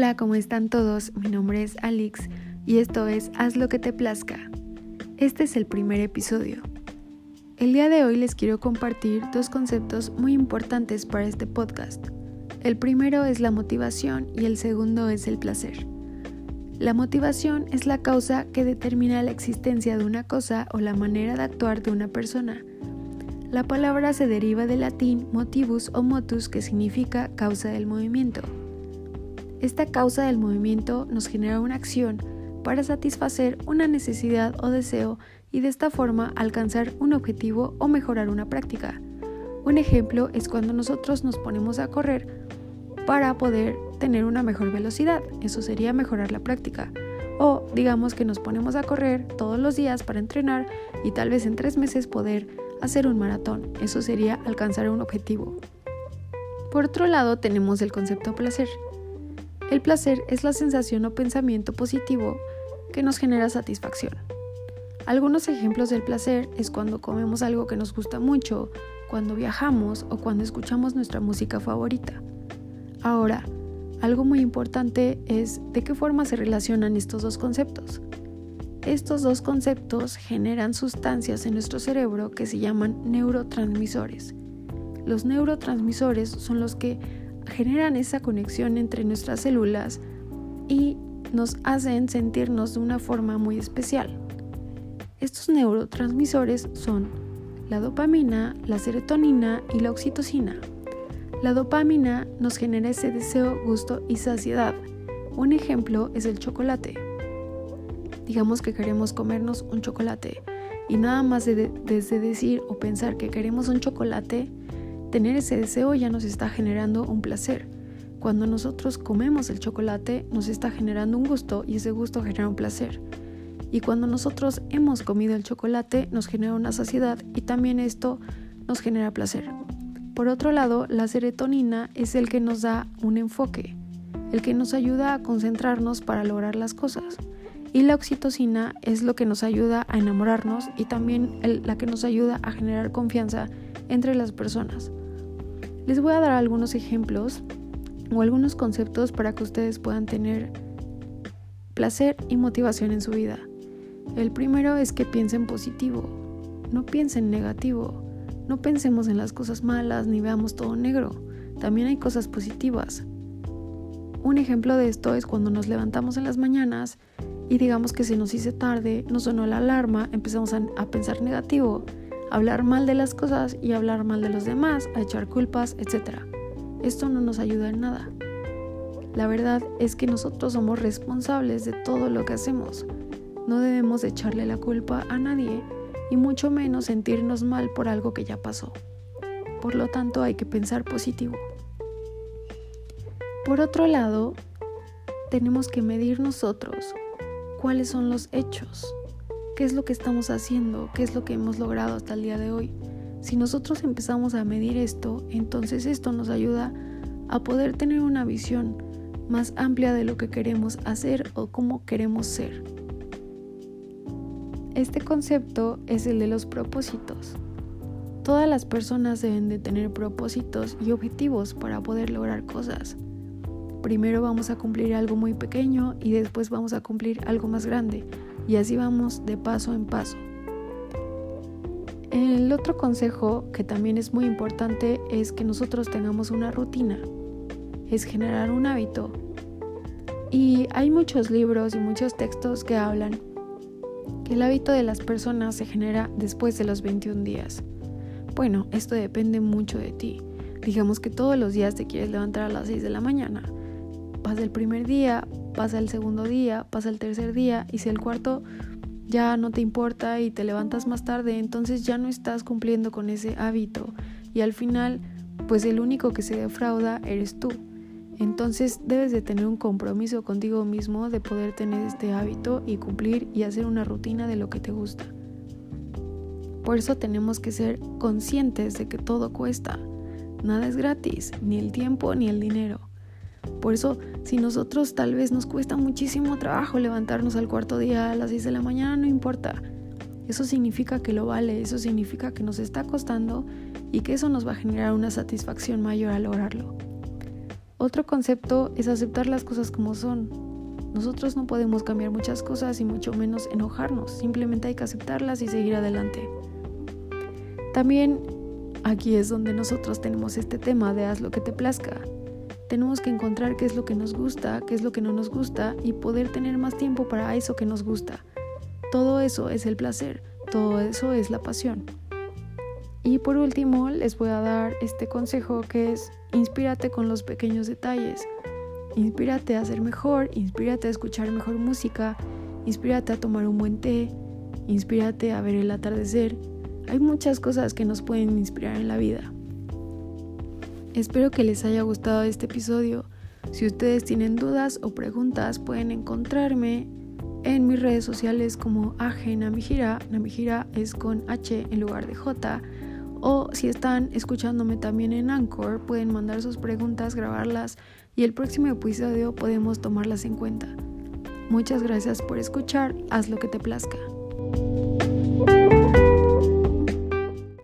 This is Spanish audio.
Hola, ¿cómo están todos? Mi nombre es Alex y esto es Haz lo que te plazca. Este es el primer episodio. El día de hoy les quiero compartir dos conceptos muy importantes para este podcast. El primero es la motivación y el segundo es el placer. La motivación es la causa que determina la existencia de una cosa o la manera de actuar de una persona. La palabra se deriva del latín motivus o motus que significa causa del movimiento. Esta causa del movimiento nos genera una acción para satisfacer una necesidad o deseo y de esta forma alcanzar un objetivo o mejorar una práctica. Un ejemplo es cuando nosotros nos ponemos a correr para poder tener una mejor velocidad, eso sería mejorar la práctica. O digamos que nos ponemos a correr todos los días para entrenar y tal vez en tres meses poder hacer un maratón, eso sería alcanzar un objetivo. Por otro lado tenemos el concepto placer. El placer es la sensación o pensamiento positivo que nos genera satisfacción. Algunos ejemplos del placer es cuando comemos algo que nos gusta mucho, cuando viajamos o cuando escuchamos nuestra música favorita. Ahora, algo muy importante es de qué forma se relacionan estos dos conceptos. Estos dos conceptos generan sustancias en nuestro cerebro que se llaman neurotransmisores. Los neurotransmisores son los que generan esa conexión entre nuestras células y nos hacen sentirnos de una forma muy especial. Estos neurotransmisores son la dopamina, la serotonina y la oxitocina. La dopamina nos genera ese deseo, gusto y saciedad. Un ejemplo es el chocolate. Digamos que queremos comernos un chocolate y nada más desde decir o pensar que queremos un chocolate, Tener ese deseo ya nos está generando un placer. Cuando nosotros comemos el chocolate nos está generando un gusto y ese gusto genera un placer. Y cuando nosotros hemos comido el chocolate nos genera una saciedad y también esto nos genera placer. Por otro lado, la serotonina es el que nos da un enfoque, el que nos ayuda a concentrarnos para lograr las cosas. Y la oxitocina es lo que nos ayuda a enamorarnos y también la que nos ayuda a generar confianza entre las personas. Les voy a dar algunos ejemplos o algunos conceptos para que ustedes puedan tener placer y motivación en su vida. El primero es que piensen positivo, no piensen negativo, no pensemos en las cosas malas ni veamos todo negro, también hay cosas positivas. Un ejemplo de esto es cuando nos levantamos en las mañanas y digamos que se nos hizo tarde, nos sonó la alarma, empezamos a, a pensar negativo hablar mal de las cosas y hablar mal de los demás, a echar culpas, etc. Esto no nos ayuda en nada. La verdad es que nosotros somos responsables de todo lo que hacemos. No debemos echarle la culpa a nadie y mucho menos sentirnos mal por algo que ya pasó. Por lo tanto, hay que pensar positivo. Por otro lado, tenemos que medir nosotros cuáles son los hechos qué es lo que estamos haciendo, qué es lo que hemos logrado hasta el día de hoy. Si nosotros empezamos a medir esto, entonces esto nos ayuda a poder tener una visión más amplia de lo que queremos hacer o cómo queremos ser. Este concepto es el de los propósitos. Todas las personas deben de tener propósitos y objetivos para poder lograr cosas. Primero vamos a cumplir algo muy pequeño y después vamos a cumplir algo más grande y así vamos de paso en paso. El otro consejo que también es muy importante es que nosotros tengamos una rutina, es generar un hábito. Y hay muchos libros y muchos textos que hablan que el hábito de las personas se genera después de los 21 días. Bueno, esto depende mucho de ti. Digamos que todos los días te quieres levantar a las 6 de la mañana. Pasa el primer día, pasa el segundo día, pasa el tercer día y si el cuarto ya no te importa y te levantas más tarde, entonces ya no estás cumpliendo con ese hábito y al final pues el único que se defrauda eres tú. Entonces debes de tener un compromiso contigo mismo de poder tener este hábito y cumplir y hacer una rutina de lo que te gusta. Por eso tenemos que ser conscientes de que todo cuesta. Nada es gratis, ni el tiempo ni el dinero. Por eso, si nosotros tal vez nos cuesta muchísimo trabajo levantarnos al cuarto día a las 6 de la mañana, no importa. Eso significa que lo vale, eso significa que nos está costando y que eso nos va a generar una satisfacción mayor al lograrlo. Otro concepto es aceptar las cosas como son. Nosotros no podemos cambiar muchas cosas y mucho menos enojarnos, simplemente hay que aceptarlas y seguir adelante. También aquí es donde nosotros tenemos este tema de haz lo que te plazca. Tenemos que encontrar qué es lo que nos gusta, qué es lo que no nos gusta y poder tener más tiempo para eso que nos gusta. Todo eso es el placer, todo eso es la pasión. Y por último, les voy a dar este consejo que es inspírate con los pequeños detalles. Inspírate a ser mejor, inspírate a escuchar mejor música, inspírate a tomar un buen té, inspírate a ver el atardecer. Hay muchas cosas que nos pueden inspirar en la vida. Espero que les haya gustado este episodio. Si ustedes tienen dudas o preguntas, pueden encontrarme en mis redes sociales como AG Namijira. Namijira es con H en lugar de J. O si están escuchándome también en Anchor, pueden mandar sus preguntas, grabarlas y el próximo episodio podemos tomarlas en cuenta. Muchas gracias por escuchar, haz lo que te plazca.